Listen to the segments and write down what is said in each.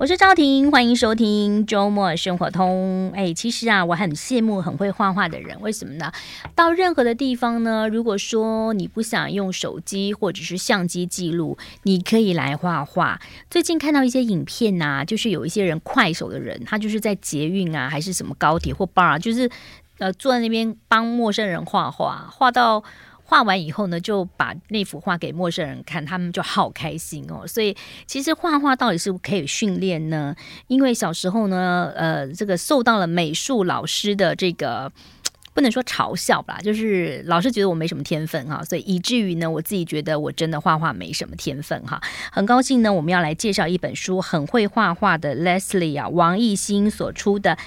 我是赵婷，欢迎收听周末生活通。哎，其实啊，我很羡慕很会画画的人，为什么呢？到任何的地方呢，如果说你不想用手机或者是相机记录，你可以来画画。最近看到一些影片呐、啊，就是有一些人快手的人，他就是在捷运啊，还是什么高铁或 bar，就是呃坐在那边帮陌生人画画，画到。画完以后呢，就把那幅画给陌生人看，他们就好开心哦。所以其实画画到底是不是可以训练呢？因为小时候呢，呃，这个受到了美术老师的这个 不能说嘲笑吧，就是老师觉得我没什么天分哈，所以以至于呢，我自己觉得我真的画画没什么天分哈。很高兴呢，我们要来介绍一本书，很会画画的 Leslie 啊，王艺兴所出的。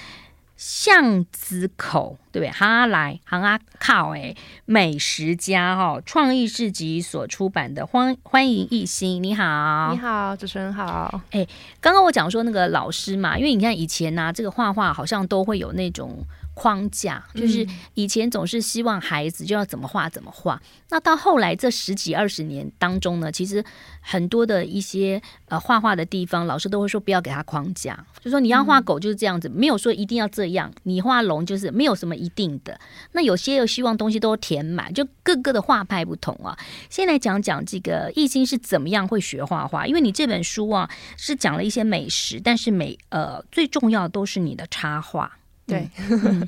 巷子口，对不对？哈来，行啊靠，哎，美食家哈，创意市集所出版的，欢欢迎艺兴，你好，你好，主持人好。哎，刚刚我讲说那个老师嘛，因为你看以前呢、啊，这个画画好像都会有那种。框架就是以前总是希望孩子就要怎么画怎么画，那到后来这十几二十年当中呢，其实很多的一些呃画画的地方，老师都会说不要给他框架，就说你要画狗就是这样子，没有说一定要这样，你画龙就是没有什么一定的。那有些又希望东西都填满，就各个的画派不同啊。先来讲讲这个艺兴是怎么样会学画画，因为你这本书啊是讲了一些美食，但是美呃最重要的都是你的插画。对，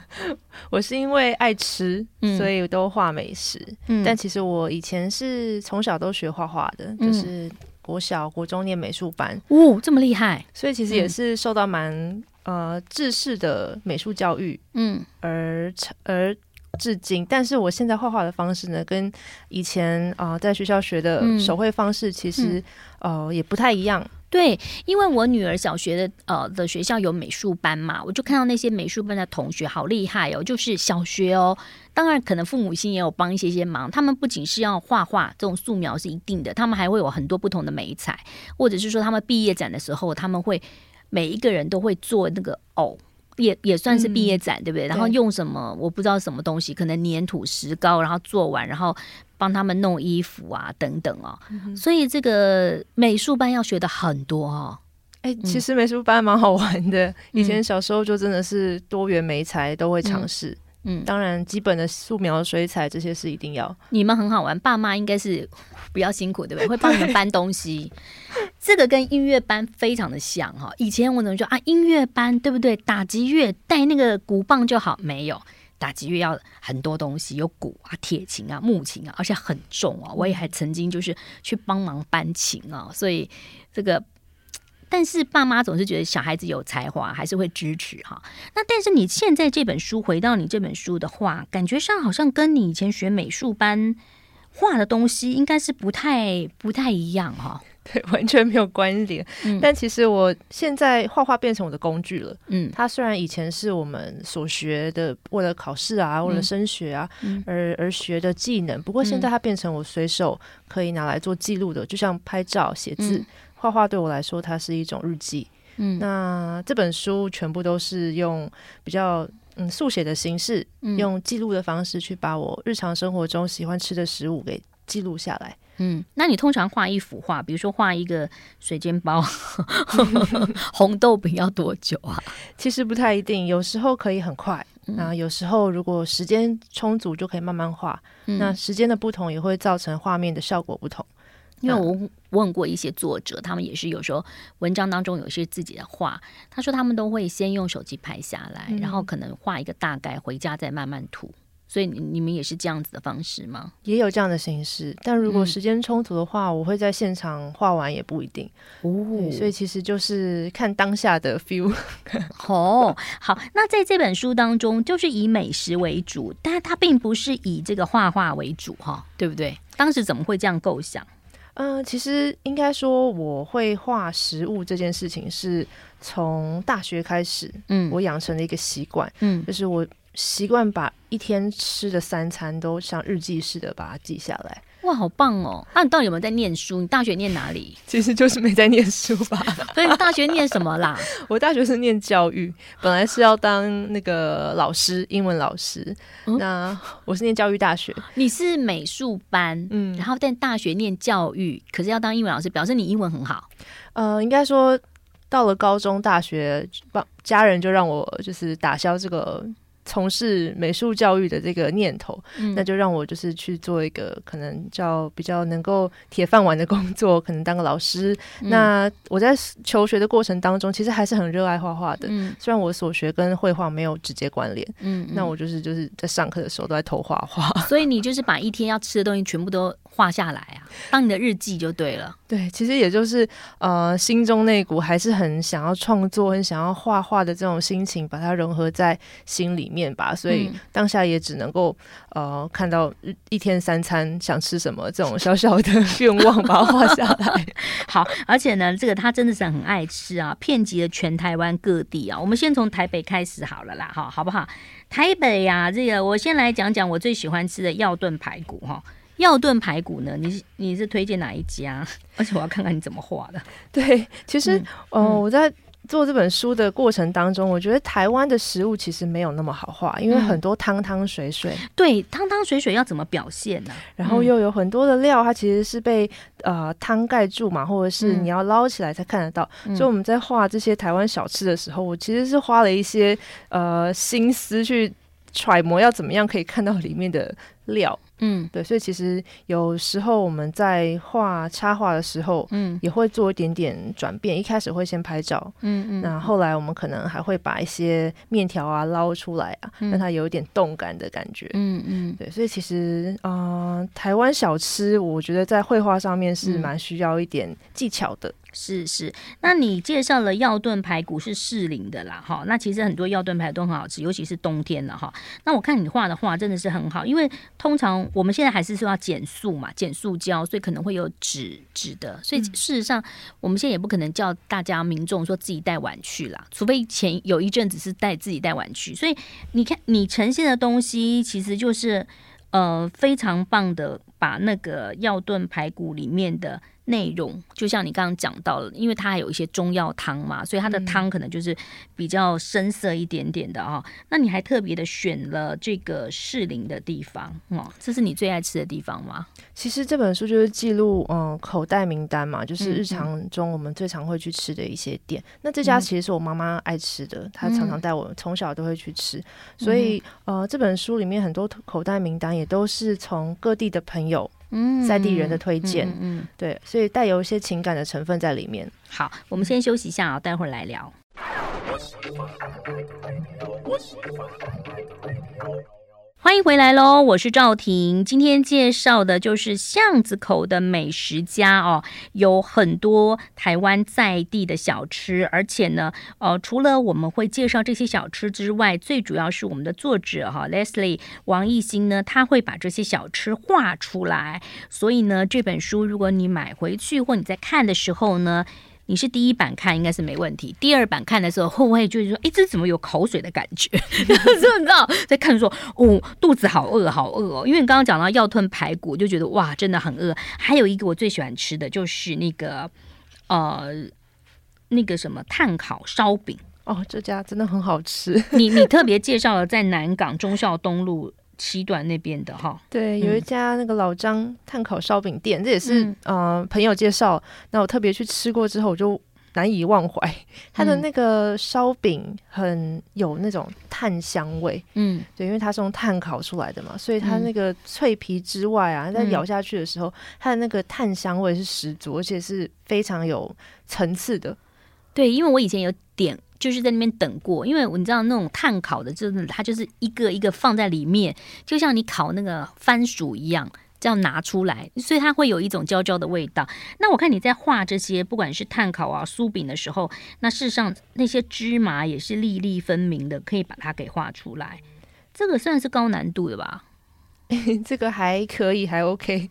我是因为爱吃，所以都画美食。嗯，但其实我以前是从小都学画画的，就是国小、国中念美术班。哦，这么厉害！所以其实也是受到蛮呃制式的美术教育，嗯，而而至今。但是我现在画画的方式呢，跟以前啊、呃、在学校学的手绘方式，其实、嗯、呃也不太一样。对，因为我女儿小学的呃的学校有美术班嘛，我就看到那些美术班的同学好厉害哦，就是小学哦，当然可能父母亲也有帮一些些忙，他们不仅是要画画这种素描是一定的，他们还会有很多不同的美彩，或者是说他们毕业展的时候，他们会每一个人都会做那个偶。也也算是毕业展，嗯、对不对？然后用什么我不知道什么东西，可能粘土石膏，然后做完，然后帮他们弄衣服啊等等哦。嗯、所以这个美术班要学的很多哦。哎、欸，其实美术班蛮好玩的，嗯、以前小时候就真的是多元美材都会尝试。嗯嗯，当然，基本的素描、水彩这些是一定要。你们很好玩，爸妈应该是比较辛苦，对不对？会帮你们搬东西。这个跟音乐班非常的像哈。以前我怎么说啊？音乐班对不对？打击乐带那个鼓棒就好，没有打击乐要很多东西，有鼓啊、铁琴啊、木琴啊，而且很重啊。我也还曾经就是去帮忙搬琴啊，所以这个。但是爸妈总是觉得小孩子有才华，还是会支持哈。那但是你现在这本书，回到你这本书的话，感觉上好像跟你以前学美术班画的东西应该是不太不太一样哈。对，完全没有关联。嗯，但其实我现在画画变成我的工具了。嗯，它虽然以前是我们所学的，为了考试啊，为了升学啊，嗯，而而学的技能，不过现在它变成我随手可以拿来做记录的，就像拍照、写字。嗯画画对我来说，它是一种日记。嗯，那这本书全部都是用比较嗯速写的形式，嗯、用记录的方式去把我日常生活中喜欢吃的食物给记录下来。嗯，那你通常画一幅画，比如说画一个水煎包、红豆饼要多久啊？其实不太一定，有时候可以很快，那、嗯、有时候如果时间充足，就可以慢慢画。嗯、那时间的不同也会造成画面的效果不同。因为我问过一些作者，他们也是有时候文章当中有一些自己的画，他说他们都会先用手机拍下来，嗯、然后可能画一个大概，回家再慢慢涂。所以你你们也是这样子的方式吗？也有这样的形式，但如果时间充足的话，嗯、我会在现场画完也不一定哦。所以其实就是看当下的 feel。哦，好，那在这本书当中，就是以美食为主，但它并不是以这个画画为主哈，对不对？当时怎么会这样构想？嗯、呃，其实应该说，我会画食物这件事情是从大学开始，嗯，我养成了一个习惯，嗯，就是我习惯把一天吃的三餐都像日记似的把它记下来。哇，好棒哦！那、啊、你到底有没有在念书？你大学念哪里？其实就是没在念书吧。所以你大学念什么啦？我大学是念教育，本来是要当那个老师，英文老师。嗯、那我是念教育大学。你是美术班，嗯，然后在大学念教育，可是要当英文老师，表示你英文很好。呃，应该说到了高中、大学，帮家人就让我就是打消这个。从事美术教育的这个念头，嗯、那就让我就是去做一个可能叫比较能够铁饭碗的工作，可能当个老师。嗯、那我在求学的过程当中，其实还是很热爱画画的。嗯、虽然我所学跟绘画没有直接关联，嗯，那我就是就是在上课的时候都在偷画画。所以你就是把一天要吃的东西全部都画下来啊，当你的日记就对了。对，其实也就是呃，心中那股还是很想要创作、很想要画画的这种心情，把它融合在心里面吧。所以当下也只能够呃，看到一天三餐想吃什么这种小小的愿望，把它画下来。好，而且呢，这个他真的是很爱吃啊，遍及了全台湾各地啊。我们先从台北开始好了啦，哈，好不好？台北呀、啊，这个我先来讲讲我最喜欢吃的药炖排骨哈。药炖排骨呢？你是你是推荐哪一家？而且我要看看你怎么画的。对，其实，嗯、呃，我在做这本书的过程当中，嗯、我觉得台湾的食物其实没有那么好画，因为很多汤汤水水。嗯、对，汤汤水水要怎么表现呢？然后又有很多的料，它其实是被呃汤盖住嘛，或者是你要捞起来才看得到。嗯、所以我们在画这些台湾小吃的时候，我其实是花了一些呃心思去揣摩，要怎么样可以看到里面的料。嗯，对，所以其实有时候我们在画插画的时候，嗯，也会做一点点转变。一开始会先拍照，嗯嗯，那后来我们可能还会把一些面条啊捞出来啊，让它有一点动感的感觉，嗯嗯，对。所以其实，呃，台湾小吃，我觉得在绘画上面是蛮需要一点技巧的。是是，那你介绍了药炖排骨是适龄的啦，哈，那其实很多药炖排骨都很好吃，尤其是冬天了哈。那我看你画的画真的是很好，因为通常我们现在还是说要减速嘛，减速胶，所以可能会有纸纸的，所以事实上我们现在也不可能叫大家民众说自己带碗去啦，除非前有一阵子是带自己带碗去。所以你看你呈现的东西其实就是呃非常棒的，把那个药炖排骨里面的。内容就像你刚刚讲到了，因为它还有一些中药汤嘛，所以它的汤可能就是比较深色一点点的啊、哦。嗯、那你还特别的选了这个适龄的地方哦，这是你最爱吃的地方吗？其实这本书就是记录嗯口袋名单嘛，就是日常中我们最常会去吃的一些店。嗯、那这家其实是我妈妈爱吃的，嗯、她常常带我从小都会去吃，嗯、所以呃这本书里面很多口袋名单也都是从各地的朋友。嗯，在地人的推荐，嗯，嗯，嗯，对，所以带有一些情感的成分在里面。好，我们先休息一下啊，待会儿来聊。欢迎回来喽，我是赵婷。今天介绍的就是巷子口的美食家哦，有很多台湾在地的小吃，而且呢，呃，除了我们会介绍这些小吃之外，最主要是我们的作者哈、Leslie 王艺兴呢，他会把这些小吃画出来。所以呢，这本书如果你买回去或你在看的时候呢，你是第一版看应该是没问题，第二版看的时候会不会就是说，哎，这怎么有口水的感觉？是不知道？在看说，哦，肚子好饿，好饿哦。因为你刚刚讲到要炖排骨，就觉得哇，真的很饿。还有一个我最喜欢吃的就是那个，呃，那个什么炭烤烧饼哦，这家真的很好吃。你你特别介绍了在南港忠孝东路。七段那边的哈，对，有一家那个老张炭烤烧饼店，嗯、这也是嗯、呃、朋友介绍，那我特别去吃过之后，我就难以忘怀。它的那个烧饼很有那种炭香味，嗯，对，因为它是用炭烤出来的嘛，所以它那个脆皮之外啊，在咬下去的时候，它的那个炭香味是十足，而且是非常有层次的。对，因为我以前有点。就是在那边等过，因为你知道那种炭烤的，就是它就是一个一个放在里面，就像你烤那个番薯一样，这样拿出来，所以它会有一种焦焦的味道。那我看你在画这些，不管是碳烤啊、酥饼的时候，那事实上那些芝麻也是粒粒分明的，可以把它给画出来。这个算是高难度的吧？这个还可以，还 OK，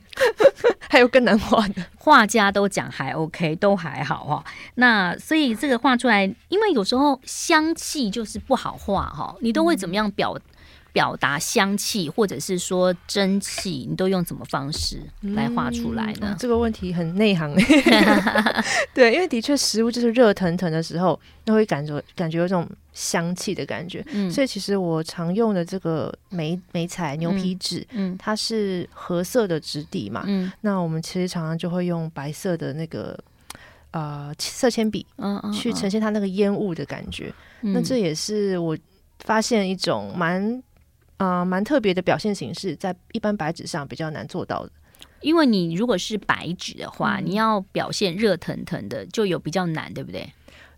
还有更难画的，画家都讲还 OK，都还好哈。那所以这个画出来，因为有时候香气就是不好画哈，你都会怎么样表？表达香气，或者是说蒸汽，你都用什么方式来画出来呢？这个问题很内行 对，因为的确食物就是热腾腾的时候，那会感觉感觉有种香气的感觉。嗯、所以其实我常用的这个梅梅彩牛皮纸，嗯，它是褐色的质地嘛，嗯，那我们其实常常就会用白色的那个呃色铅笔，嗯，去呈现它那个烟雾的感觉。嗯、那这也是我发现一种蛮。啊，蛮、呃、特别的表现形式，在一般白纸上比较难做到的。因为你如果是白纸的话，嗯、你要表现热腾腾的，就有比较难，对不对？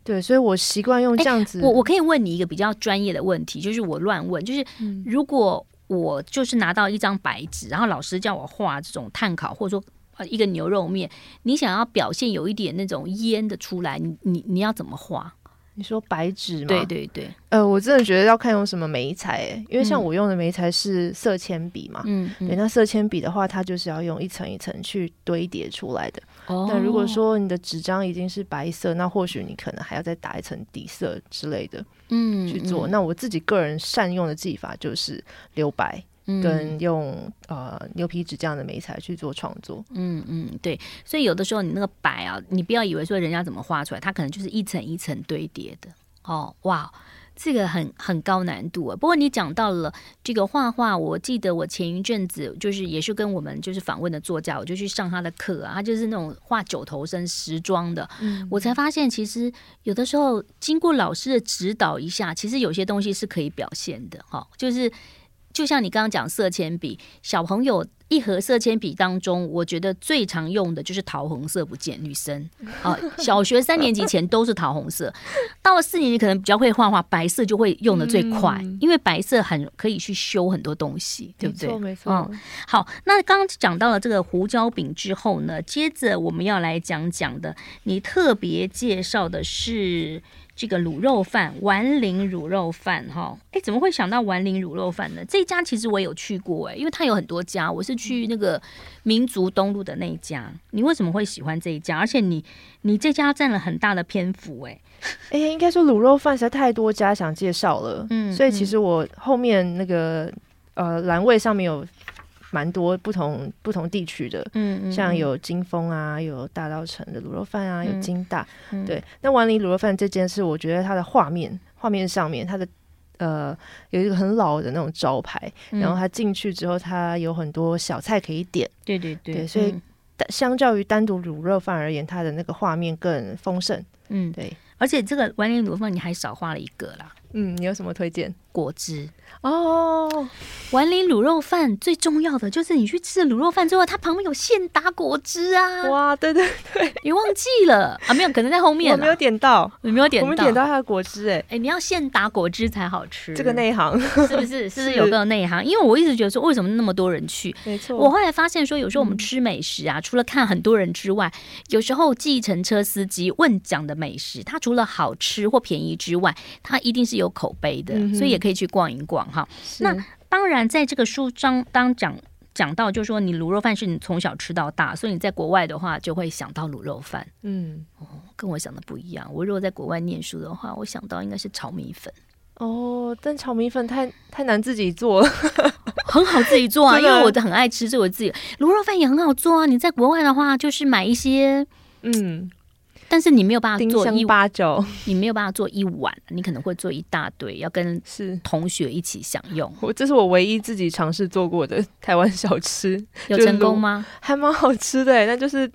对，所以我习惯用这样子。我我可以问你一个比较专业的问题，就是我乱问，就是如果我就是拿到一张白纸，然后老师叫我画这种碳烤，或者说呃一个牛肉面，你想要表现有一点那种烟的出来，你你你要怎么画？你说白纸吗？对对对，呃，我真的觉得要看用什么眉材，诶，因为像我用的眉材是色铅笔嘛，嗯，对，那色铅笔的话，它就是要用一层一层去堆叠出来的。哦，那如果说你的纸张已经是白色，那或许你可能还要再打一层底色之类的，嗯，去做。那我自己个人善用的技法就是留白。跟用呃牛皮纸这样的媒材去做创作，嗯嗯，对，所以有的时候你那个白啊，你不要以为说人家怎么画出来，它可能就是一层一层堆叠的。哦，哇，这个很很高难度啊。不过你讲到了这个画画，我记得我前一阵子就是也是跟我们就是访问的作家，我就去上他的课啊，他就是那种画九头身时装的，嗯，我才发现其实有的时候经过老师的指导一下，其实有些东西是可以表现的，哈，就是。就像你刚刚讲色铅笔，小朋友一盒色铅笔当中，我觉得最常用的就是桃红色，不见女生 啊，小学三年级前都是桃红色，到了四年级可能比较会画画，白色就会用的最快，嗯、因为白色很可以去修很多东西，对不对？没错，没错。嗯，好，那刚刚讲到了这个胡椒饼之后呢，接着我们要来讲讲的，你特别介绍的是。这个卤肉饭，丸林卤肉饭，哈，哎，怎么会想到丸林卤肉饭呢？这一家其实我有去过，哎，因为它有很多家，我是去那个民族东路的那一家。你为什么会喜欢这一家？而且你你这家占了很大的篇幅，哎，哎，应该说卤肉饭实在太多家想介绍了，嗯，所以其实我后面那个呃栏位上面有。蛮多不同不同地区的，嗯，嗯，像有金峰啊，有大稻城的卤肉饭啊，有金大，嗯、对。那丸林卤肉饭这件事，我觉得它的画面画面上面，它的呃有一个很老的那种招牌，嗯、然后它进去之后，它有很多小菜可以点，对对对，对，所以相较于单独卤肉饭而言，它的那个画面更丰盛，嗯，对。而且这个丸林卤肉饭你还少画了一个啦，嗯，你有什么推荐？果汁。哦，碗里卤肉饭最重要的就是你去吃了卤肉饭之后，它旁边有现打果汁啊！哇，对对对，你忘记了啊？没有，可能在后面。我没有点到，你没有点到，我们点到它的果汁哎哎，你要现打果汁才好吃。这个内行是不是？是不是有个内行？因为我一直觉得说，为什么那么多人去？没错。我后来发现说，有时候我们吃美食啊，除了看很多人之外，有时候计程车司机问讲的美食，它除了好吃或便宜之外，它一定是有口碑的，所以也可以去逛一逛哈。那当然，在这个书章当讲讲到，就是说你卤肉饭是你从小吃到大，所以你在国外的话就会想到卤肉饭。嗯，哦，跟我想的不一样。我如果在国外念书的话，我想到应该是炒米粉。哦，但炒米粉太太难自己做了，很好自己做 啊，因为我很爱吃，所以我自己卤肉饭也很好做啊。你在国外的话，就是买一些，嗯。但是你没有办法做一八九，你没有办法做一碗，你可能会做一大堆，要跟是同学一起享用。我这是我唯一自己尝试做过的台湾小吃，有成功吗？还蛮好吃的，那就是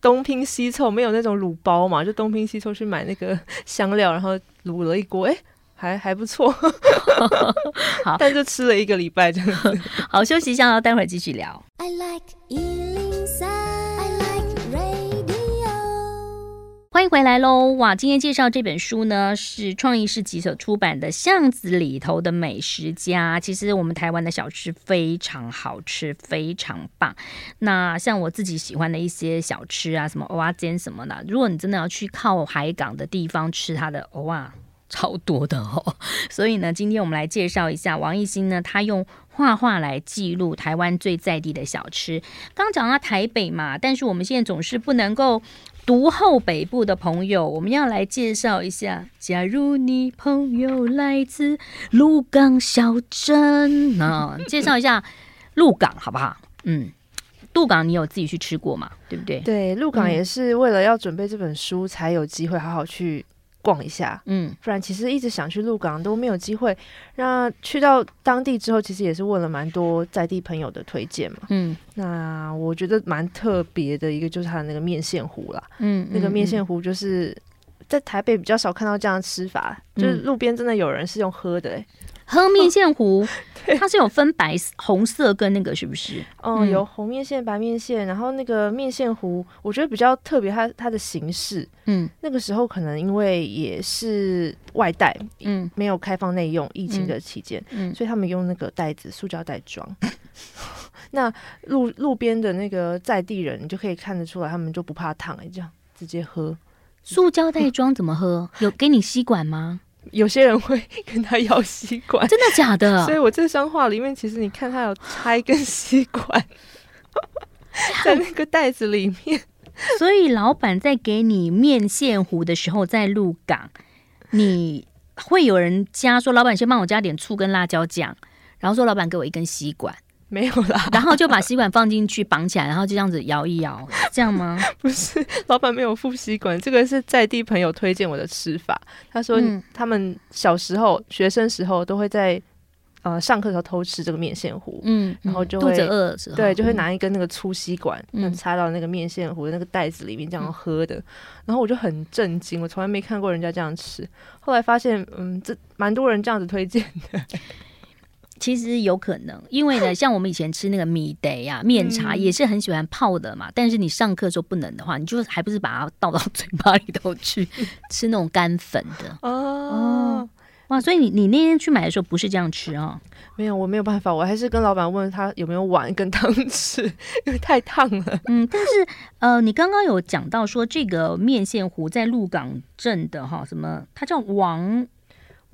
东拼西凑，没有那种卤包嘛，就东拼西凑去买那个 香料，然后卤了一锅，哎，还还不错。好，但就吃了一个礼拜这样子。好，休息一下，然后待会儿继续聊。I like 欢迎回来喽！哇，今天介绍这本书呢，是创意市集所出版的《巷子里头的美食家》。其实我们台湾的小吃非常好吃，非常棒。那像我自己喜欢的一些小吃啊，什么蚵仔煎什么的，如果你真的要去靠海港的地方吃它的蚵仔，超多的哦。所以呢，今天我们来介绍一下王艺兴呢，他用画画来记录台湾最在地的小吃。刚讲到台北嘛，但是我们现在总是不能够独后北部的朋友，我们要来介绍一下。假如你朋友来自鹿港小镇，那介绍一下鹿港好不好？嗯，鹿港你有自己去吃过吗？对不对？对，鹿港也是为了要准备这本书，才有机会好好去。逛一下，嗯，不然其实一直想去鹿港都没有机会。那去到当地之后，其实也是问了蛮多在地朋友的推荐嘛，嗯，那我觉得蛮特别的一个就是它的那个面线糊啦，嗯，那个面线糊就是在台北比较少看到这样的吃法，嗯、就是路边真的有人是用喝的、欸。喝面线糊，它是有分白、红色跟那个是不是？嗯，有红面线、白面线，然后那个面线糊，我觉得比较特别，它它的形式，嗯，那个时候可能因为也是外带，嗯，没有开放内用，疫情的期间，嗯，所以他们用那个袋子，塑胶袋装。那路路边的那个在地人，你就可以看得出来，他们就不怕烫，哎，这样直接喝。塑胶袋装怎么喝？有给你吸管吗？有些人会跟他要吸管，真的假的？所以我这张画里面，其实你看他有插一根吸管 在那个袋子里面。所以老板在给你面线糊的时候，在入港，你会有人加说：“老板，先帮我加点醋跟辣椒酱。”然后说：“老板，给我一根吸管。”没有啦，然后就把吸管放进去绑起来，然后就这样子摇一摇，这样吗？不是，老板没有附吸管，这个是在地朋友推荐我的吃法。他说他们小时候、嗯、学生时候都会在呃上课的时候偷吃这个面线糊，嗯，然后就会肚子饿的时候，对，就会拿一根那个粗吸管，嗯，插到那个面线糊的那个袋子里面这样喝的。嗯、然后我就很震惊，我从来没看过人家这样吃。后来发现，嗯，这蛮多人这样子推荐的。其实有可能，因为呢，像我们以前吃那个米得呀、面茶，也是很喜欢泡的嘛。但是你上课时候不能的话，你就还不是把它倒到嘴巴里头去 吃那种干粉的哦，哦哇！所以你你那天去买的时候不是这样吃啊、哦？没有，我没有办法，我还是跟老板问他有没有碗跟汤匙，因 为太烫了。嗯，但是呃，你刚刚有讲到说这个面线糊在鹿港镇的哈，什么？它叫王。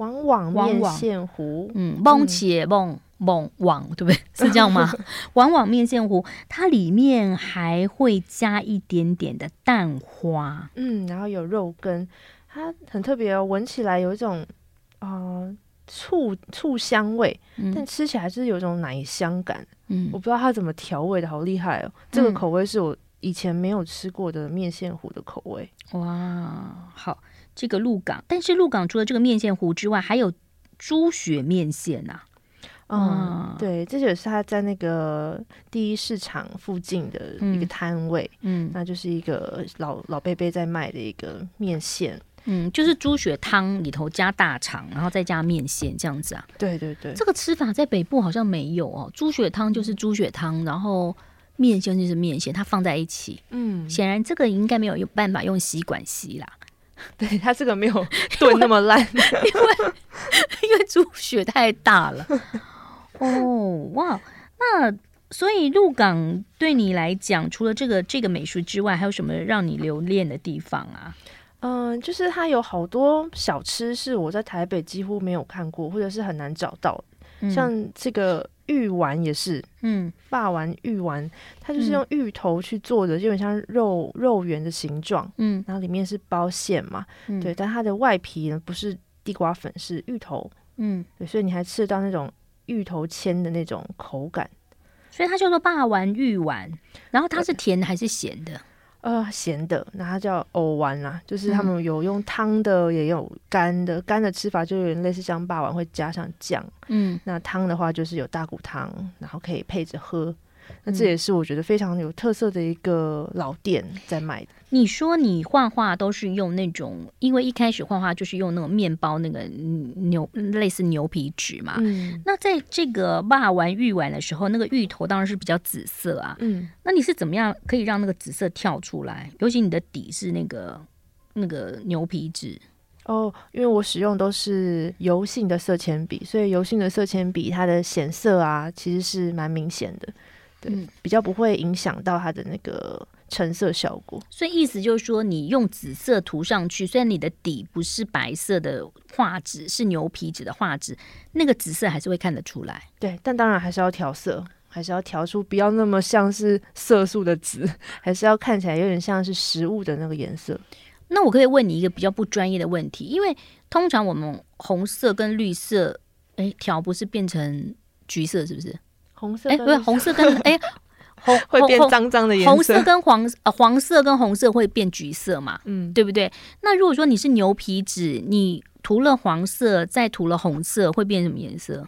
王网面线糊，嗯，蒙切蒙蒙网，对不对？是这样吗？网网面线糊，它里面还会加一点点的蛋花，嗯，然后有肉羹，它很特别哦，闻起来有一种呃醋醋香味，嗯，但吃起来是有一种奶香感，嗯，我不知道它怎么调味的，好厉害哦，这个口味是我以前没有吃过的面线糊的口味，哇，好。这个鹿港，但是鹿港除了这个面线糊之外，还有猪血面线呐、啊。嗯，对，这就是他在那个第一市场附近的一个摊位，嗯，那就是一个老老伯伯在卖的一个面线，嗯，就是猪血汤里头加大肠，然后再加面线这样子啊。对对对，这个吃法在北部好像没有哦。猪血汤就是猪血汤，然后面线就是面线，它放在一起。嗯，显然这个应该没有有办法用吸管吸啦。对，他这个没有炖那么烂，因为 因为猪血太大了。哦，哇，那所以鹿港对你来讲，除了这个这个美术之外，还有什么让你留恋的地方啊？嗯，就是它有好多小吃是我在台北几乎没有看过，或者是很难找到，嗯、像这个。芋丸也是，嗯，霸丸芋丸，它就是用芋头去做的，就有点像肉肉圆的形状，嗯，然后里面是包馅嘛，嗯，对，但它的外皮呢不是地瓜粉，是芋头，嗯，对，所以你还吃得到那种芋头签的那种口感，所以它叫做霸丸芋丸，然后它是甜的还是咸的？呃，咸的，那它叫藕丸啦，就是他们有用汤的，也有干的。干的吃法就有点类似像霸王会加上酱，嗯，那汤的话就是有大骨汤，然后可以配着喝。那这也是我觉得非常有特色的一个老店在卖的。你说你画画都是用那种，因为一开始画画就是用那种面包那个牛类似牛皮纸嘛。嗯。那在这个画完玉碗的时候，那个芋头当然是比较紫色啊。嗯。那你是怎么样可以让那个紫色跳出来？尤其你的底是那个那个牛皮纸。哦，因为我使用都是油性的色铅笔，所以油性的色铅笔它的显色啊，其实是蛮明显的。对，比较不会影响到它的那个成色效果。所以意思就是说，你用紫色涂上去，虽然你的底不是白色的画纸，是牛皮纸的画纸，那个紫色还是会看得出来。对，但当然还是要调色，还是要调出不要那么像是色素的紫，还是要看起来有点像是食物的那个颜色。那我可以问你一个比较不专业的问题，因为通常我们红色跟绿色，哎，调不是变成橘色是不是？红色，哎，不是红色跟哎 红会变脏脏的颜色，红色跟黄呃黄色跟红色会变橘色嘛？嗯，对不对？那如果说你是牛皮纸，你涂了黄色再涂了红色，会变什么颜色？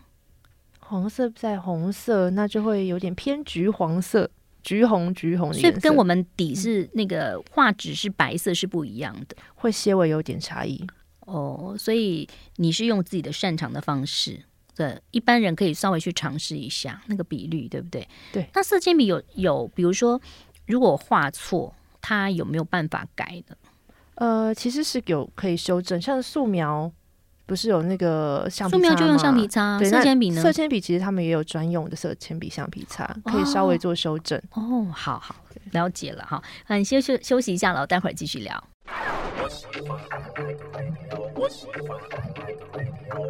黄色再红色，那就会有点偏橘黄色。橘红橘红的，所以跟我们底是那个画纸是白色是不一样的，会些微有点差异哦。所以你是用自己的擅长的方式，对，一般人可以稍微去尝试一下那个比率，对不对？对。那色铅笔有有，比如说如果画错，它有没有办法改的？呃，其实是有可以修正，像素描。不是有那个橡皮擦？素描就用橡皮擦，色铅笔呢？色铅笔其实他们也有专用的色铅笔、橡皮擦，可以稍微做修正。哦，哦，好好了解了哈。嗯，先休休息一下了，待会儿继续聊。欢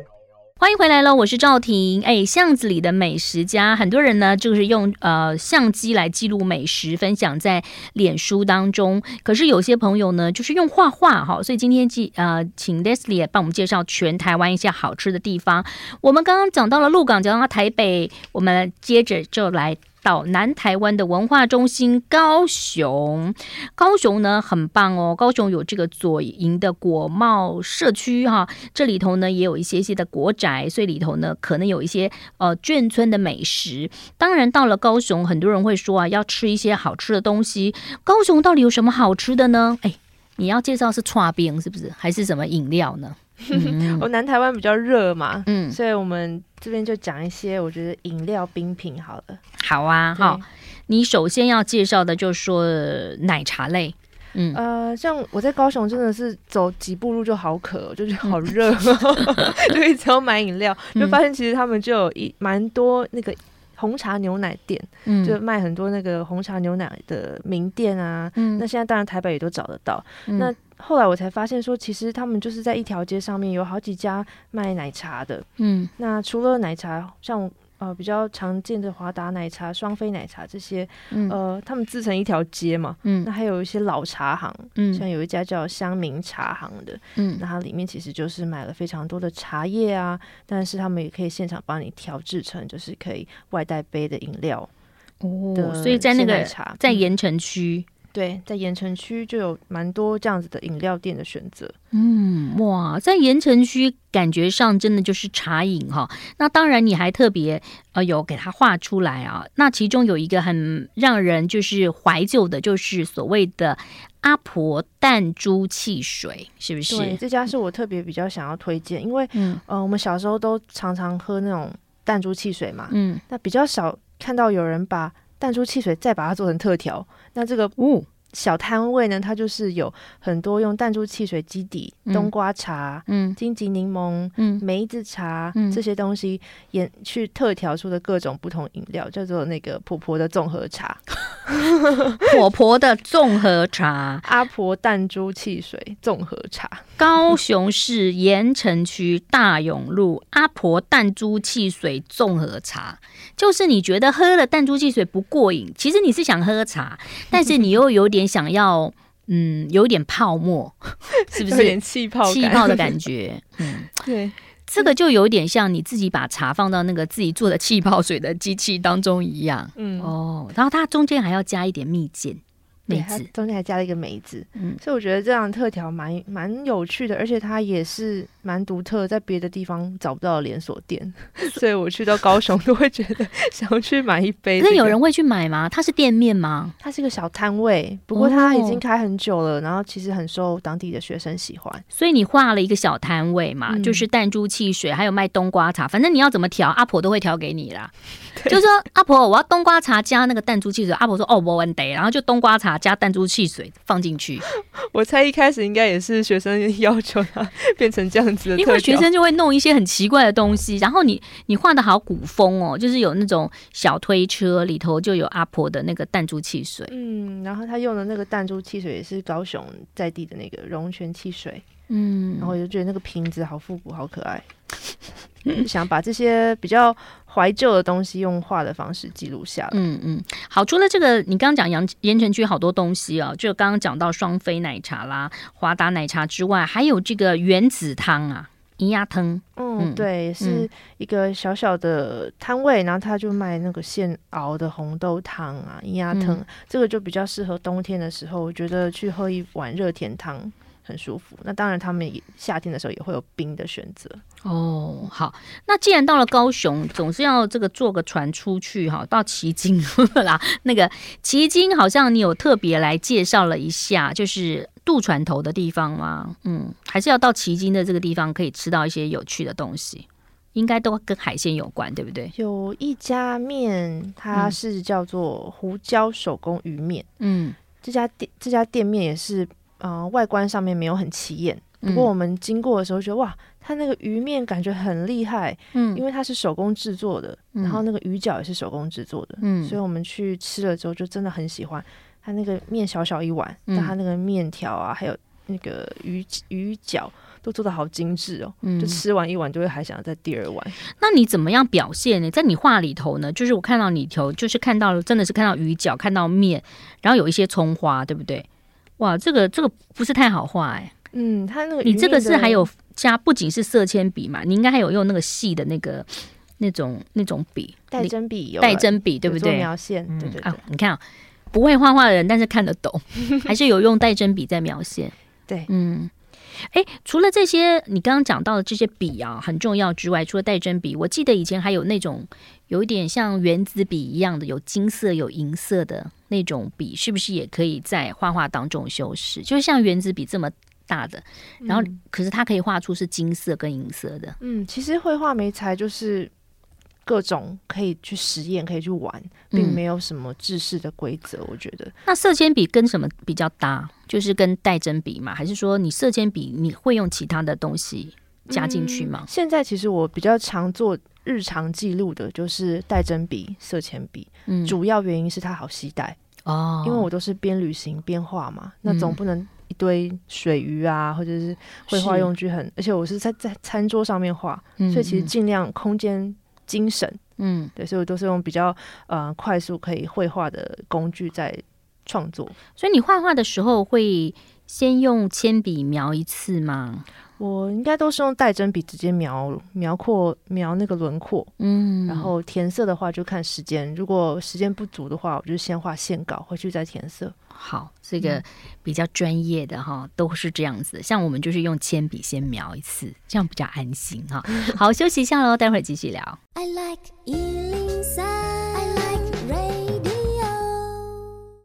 欢迎回来了，我是赵婷。哎，巷子里的美食家，很多人呢就是用呃相机来记录美食，分享在脸书当中。可是有些朋友呢，就是用画画哈。所以今天记呃，请 Leslie 帮我们介绍全台湾一些好吃的地方。我们刚刚讲到了鹿港，讲到台北，我们接着就来。到南台湾的文化中心高雄，高雄呢很棒哦。高雄有这个左营的国贸社区哈，这里头呢也有一些些的国宅，所以里头呢可能有一些呃眷村的美食。当然到了高雄，很多人会说啊，要吃一些好吃的东西。高雄到底有什么好吃的呢？哎，你要介绍是剉冰是不是？还是什么饮料呢？我 南台湾比较热嘛，嗯，所以我们这边就讲一些我觉得饮料冰品好了。好啊，好，你首先要介绍的就是说奶茶类，嗯。呃，像我在高雄真的是走几步路就好渴，就觉得好热，嗯、就一直要买饮料，就发现其实他们就有一蛮多那个红茶牛奶店，嗯，就卖很多那个红茶牛奶的名店啊，嗯，那现在当然台北也都找得到，嗯、那。后来我才发现，说其实他们就是在一条街上面有好几家卖奶茶的。嗯，那除了奶茶，像呃比较常见的华达奶茶、双飞奶茶这些，嗯、呃，他们自成一条街嘛。嗯，那还有一些老茶行，嗯，像有一家叫香茗茶行的，嗯，那它里面其实就是买了非常多的茶叶啊，但是他们也可以现场帮你调制成就是可以外带杯的饮料。哦，所以在那个茶在盐城区。对，在盐城区就有蛮多这样子的饮料店的选择。嗯，哇，在盐城区感觉上真的就是茶饮哈。那当然，你还特别呃有给它画出来啊。那其中有一个很让人就是怀旧的，就是所谓的阿婆弹珠汽水，是不是？对，这家是我特别比较想要推荐，因为嗯呃，我们小时候都常常喝那种弹珠汽水嘛，嗯，那比较少看到有人把弹珠汽水再把它做成特调。那这个哦，小摊位呢，它就是有很多用弹珠汽水基底，嗯、冬瓜茶、嗯，荆棘柠檬、嗯，梅子茶、嗯、这些东西也去特调出的各种不同饮料，叫做那个婆婆的综合茶。婆婆的综合茶，阿婆弹珠汽水综合茶。高雄市盐城区大勇路阿婆弹珠汽水综合茶，就是你觉得喝了弹珠汽水不过瘾，其实你是想喝茶，但是你又有点想要，嗯，有点泡沫，是不是？有点气泡气泡的感觉，嗯，对。这个就有点像你自己把茶放到那个自己做的气泡水的机器当中一样，嗯哦，然后它中间还要加一点蜜饯。梅子中间还加了一个梅子，嗯，所以我觉得这样特调蛮蛮有趣的，而且它也是蛮独特，在别的地方找不到连锁店，所以我去到高雄都会觉得 想要去买一杯，这个。那有人会去买吗？它是店面吗？它是个小摊位，不过它已经开很久了，然后其实很受当地的学生喜欢。所以你画了一个小摊位嘛，嗯、就是弹珠汽水，还有卖冬瓜茶，反正你要怎么调，阿婆都会调给你啦。就是说阿婆，我要冬瓜茶加那个弹珠汽水，阿婆说哦，没问题，然后就冬瓜茶。加弹珠汽水放进去，我猜一开始应该也是学生要求它变成这样样子的，因为学生就会弄一些很奇怪的东西，然后你你画的好古风哦，就是有那种小推车里头就有阿婆的那个弹珠汽水，嗯，然后他用的那个弹珠汽水也是高雄在地的那个龙泉汽水，嗯，然后我就觉得那个瓶子好复古，好可爱。想把这些比较怀旧的东西用画的方式记录下来。嗯嗯，好，除了这个，你刚刚讲盐盐城区好多东西啊，就刚刚讲到双飞奶茶啦、华达奶茶之外，还有这个原子汤啊，银鸭汤。嗯，对，是一个小小的摊位，然后他就卖那个现熬的红豆汤啊，银鸭汤，嗯、这个就比较适合冬天的时候，我觉得去喝一碗热甜汤。很舒服。那当然，他们也夏天的时候也会有冰的选择。哦，好。那既然到了高雄，总是要这个坐个船出去哈，到旗津 啦。那个旗津好像你有特别来介绍了一下，就是渡船头的地方吗？嗯，还是要到旗津的这个地方可以吃到一些有趣的东西，应该都跟海鲜有关，对不对？有一家面，它是叫做胡椒手工鱼面。嗯，这家店这家店面也是。呃，外观上面没有很起眼，不过我们经过的时候觉得、嗯、哇，它那个鱼面感觉很厉害，嗯，因为它是手工制作的，嗯、然后那个鱼饺也是手工制作的，嗯，所以我们去吃了之后就真的很喜欢。它那个面小小一碗，嗯、但它那个面条啊，还有那个鱼鱼饺都做的好精致哦，嗯、就吃完一碗就会还想要再第二碗。那你怎么样表现呢？在你画里头呢，就是我看到里头就是看到了，真的是看到鱼饺，看到面，然后有一些葱花，对不对？哇，这个这个不是太好画哎、欸。嗯，它那个你这个是还有加，不仅是色铅笔嘛，你应该还有用那个细的那个那种那种笔，带针笔，带针笔对不对？描线，对对对。啊，你看啊，不会画画的人，但是看得懂，还是有用带针笔在描线。对，嗯。哎，除了这些，你刚刚讲到的这些笔啊，很重要之外，除了带针笔，我记得以前还有那种有一点像原子笔一样的，有金色、有银色的那种笔，是不是也可以在画画当中修饰？就是像原子笔这么大的，然后可是它可以画出是金色跟银色的。嗯，其实绘画媒材就是。各种可以去实验，可以去玩，并没有什么制式的规则。嗯、我觉得，那色铅笔跟什么比较搭？就是跟带针笔嘛，还是说你色铅笔你会用其他的东西加进去吗？嗯、现在其实我比较常做日常记录的，就是带针笔、色铅笔。嗯，主要原因是它好携带哦，因为我都是边旅行边画嘛，那总不能一堆水鱼啊，或者是绘画用具很，而且我是在在餐桌上面画，嗯、所以其实尽量空间。精神，嗯，对，所以我都是用比较呃快速可以绘画的工具在创作。所以你画画的时候会先用铅笔描一次吗？我应该都是用带针笔直接描描廓描那个轮廓，嗯，然后填色的话就看时间，如果时间不足的话，我就先画线稿，回去再填色。好，这个比较专业的哈，都是这样子。像我们就是用铅笔先描一次，这样比较安心哈。好，休息一下喽，待会儿继续聊。I like 103, I like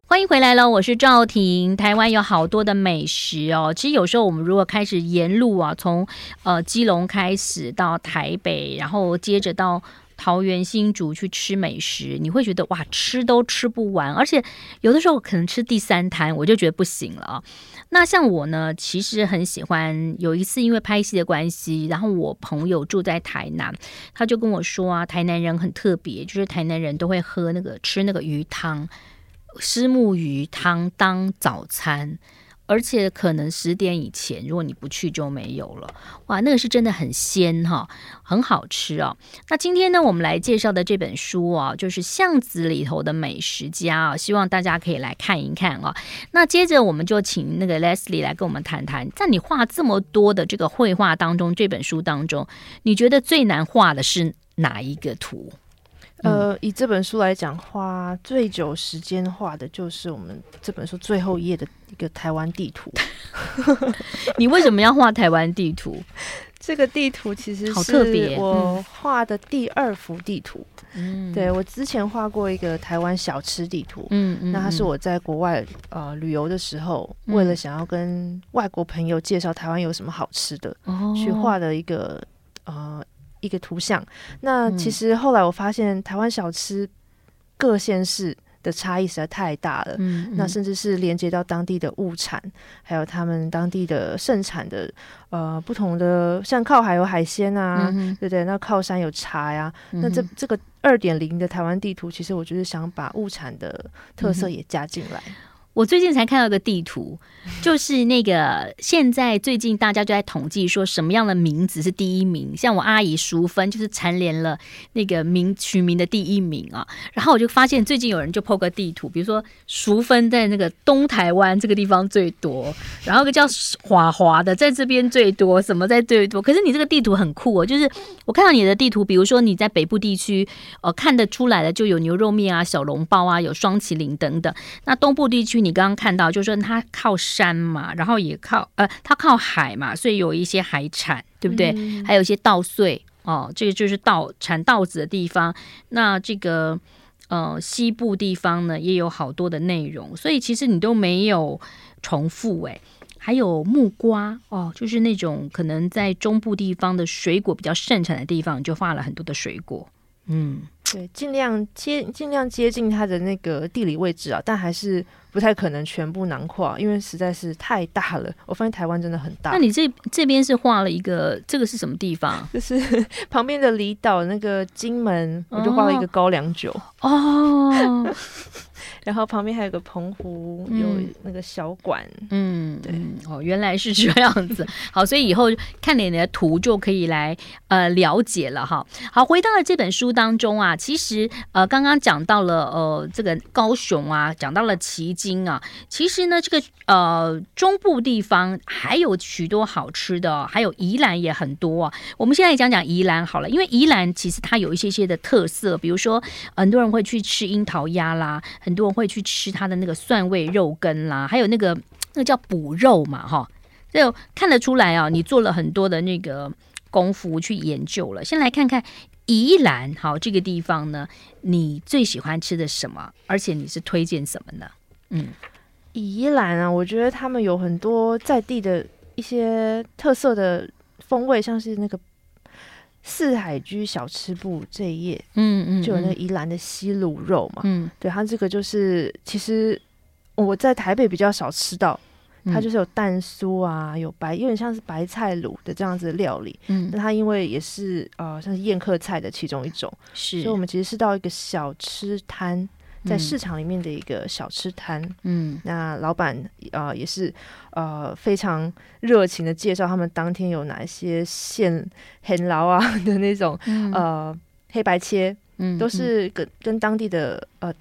欢迎回来了，我是赵婷。台湾有好多的美食哦，其实有时候我们如果开始沿路啊，从呃基隆开始到台北，然后接着到。桃园新竹去吃美食，你会觉得哇，吃都吃不完，而且有的时候可能吃第三摊，我就觉得不行了啊。那像我呢，其实很喜欢。有一次因为拍戏的关系，然后我朋友住在台南，他就跟我说啊，台南人很特别，就是台南人都会喝那个吃那个鱼汤，虱目鱼汤当早餐。而且可能十点以前，如果你不去就没有了。哇，那个是真的很鲜哈，很好吃哦。那今天呢，我们来介绍的这本书啊，就是巷子里头的美食家啊，希望大家可以来看一看啊。那接着我们就请那个 Leslie 来跟我们谈谈，在你画这么多的这个绘画当中，这本书当中，你觉得最难画的是哪一个图？呃，以这本书来讲，花最久时间画的就是我们这本书最后一页的一个台湾地图。你为什么要画台湾地图？这个地图其实是我画的第二幅地图。嗯，对，我之前画过一个台湾小吃地图。嗯嗯，那它是我在国外呃旅游的时候，为了想要跟外国朋友介绍台湾有什么好吃的，哦、去画的一个呃。一个图像，那其实后来我发现台湾小吃各县市的差异实在太大了。嗯，那甚至是连接到当地的物产，还有他们当地的盛产的呃不同的，像靠海有海鲜啊，嗯、对不对？那靠山有茶呀、那这这个二点零的台湾地图，其实我就是想把物产的特色也加进来。我最近才看到一个地图，就是那个现在最近大家就在统计说什么样的名字是第一名，像我阿姨淑芬就是蝉联了那个名取名的第一名啊。然后我就发现最近有人就 po 个地图，比如说淑芬在那个东台湾这个地方最多，然后个叫华华的在这边最多，什么在最多。可是你这个地图很酷哦，就是我看到你的地图，比如说你在北部地区，呃，看得出来的就有牛肉面啊、小笼包啊、有双麒麟等等。那东部地区。你刚刚看到，就是说它靠山嘛，然后也靠呃，它靠海嘛，所以有一些海产，对不对？嗯、还有一些稻穗哦，这个就是稻产稻子的地方。那这个呃西部地方呢，也有好多的内容，所以其实你都没有重复哎。还有木瓜哦，就是那种可能在中部地方的水果比较盛产的地方，就画了很多的水果，嗯。对，尽量接尽量接近它的那个地理位置啊，但还是不太可能全部囊括，因为实在是太大了。我发现台湾真的很大。那你这这边是画了一个，这个是什么地方？就是 旁边的离岛那个金门，我就画了一个高粱酒哦。然后旁边还有个澎湖，有那个小馆，嗯，对，哦，原来是这样子。好，所以以后看你的图就可以来呃了解了哈。好，回到了这本书当中啊，其实呃刚刚讲到了呃这个高雄啊，讲到了旗津啊，其实呢这个呃中部地方还有许多好吃的，还有宜兰也很多啊。我们现在讲讲宜兰好了，因为宜兰其实它有一些些的特色，比如说很多人会去吃樱桃鸭啦，很多人。会去吃它的那个蒜味肉羹啦，还有那个 那个叫补肉嘛，哈，就看得出来啊，你做了很多的那个功夫去研究了。先来看看宜兰，好，这个地方呢，你最喜欢吃的什么？而且你是推荐什么呢？嗯，宜兰啊，我觉得他们有很多在地的一些特色的风味，像是那个。四海居小吃部这一页，嗯嗯，就有那个宜兰的西卤肉嘛，嗯，对，它这个就是其实我在台北比较少吃到，它就是有蛋酥啊，有白，有点像是白菜卤的这样子的料理，嗯，那它因为也是呃像是宴客菜的其中一种，是，所以我们其实是到一个小吃摊。在市场里面的一个小吃摊，嗯，那老板啊、呃、也是呃非常热情的介绍他们当天有哪一些现很劳啊 的那种、嗯、呃黑白切，嗯，都是跟跟当地的呃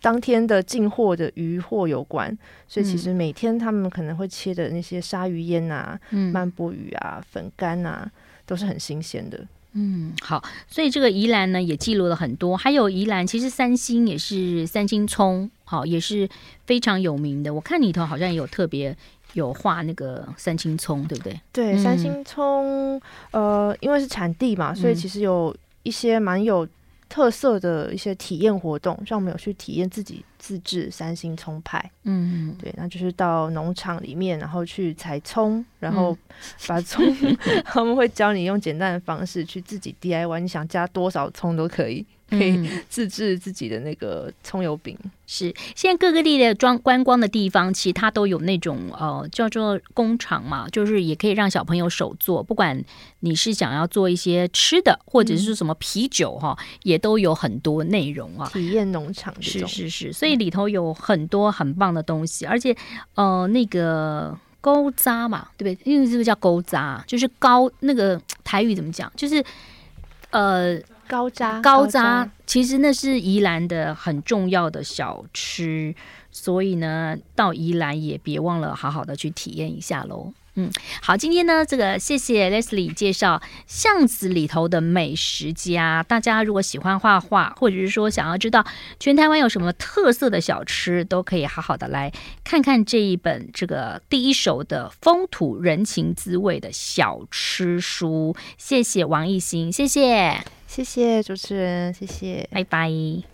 当天的进货的鱼货有关，所以其实每天他们可能会切的那些鲨鱼烟啊、嗯、曼波鱼啊、粉干啊，都是很新鲜的。嗯，好，所以这个宜兰呢也记录了很多，还有宜兰其实三星也是三星葱，好也是非常有名的。我看里头好像也有特别有画那个三星葱，对不对？对，三星葱，呃，因为是产地嘛，所以其实有一些蛮有。特色的一些体验活动，像我们有去体验自己自制三星葱派，嗯，对，那就是到农场里面，然后去采葱，然后 把葱，嗯、他们会教你用简单的方式去自己 DIY，你想加多少葱都可以。可以自制自己的那个葱油饼。是，现在各个地的装观光的地方，其实它都有那种呃叫做工厂嘛，就是也可以让小朋友手做。不管你是想要做一些吃的，或者是什么啤酒哈，嗯、也都有很多内容啊。体验农场是是是，所以里头有很多很棒的东西，而且呃那个勾渣嘛，对不对？因为这个叫勾渣，就是高那个台语怎么讲？就是呃。高渣，高渣，其实那是宜兰的很重要的小吃，所以呢，到宜兰也别忘了好好的去体验一下喽。嗯，好，今天呢，这个谢谢 Leslie 介绍巷子里头的美食家。大家如果喜欢画画，或者是说想要知道全台湾有什么特色的小吃，都可以好好的来看看这一本这个第一手的风土人情滋味的小吃书。谢谢王艺兴，谢谢，谢谢主持人，谢谢，拜拜。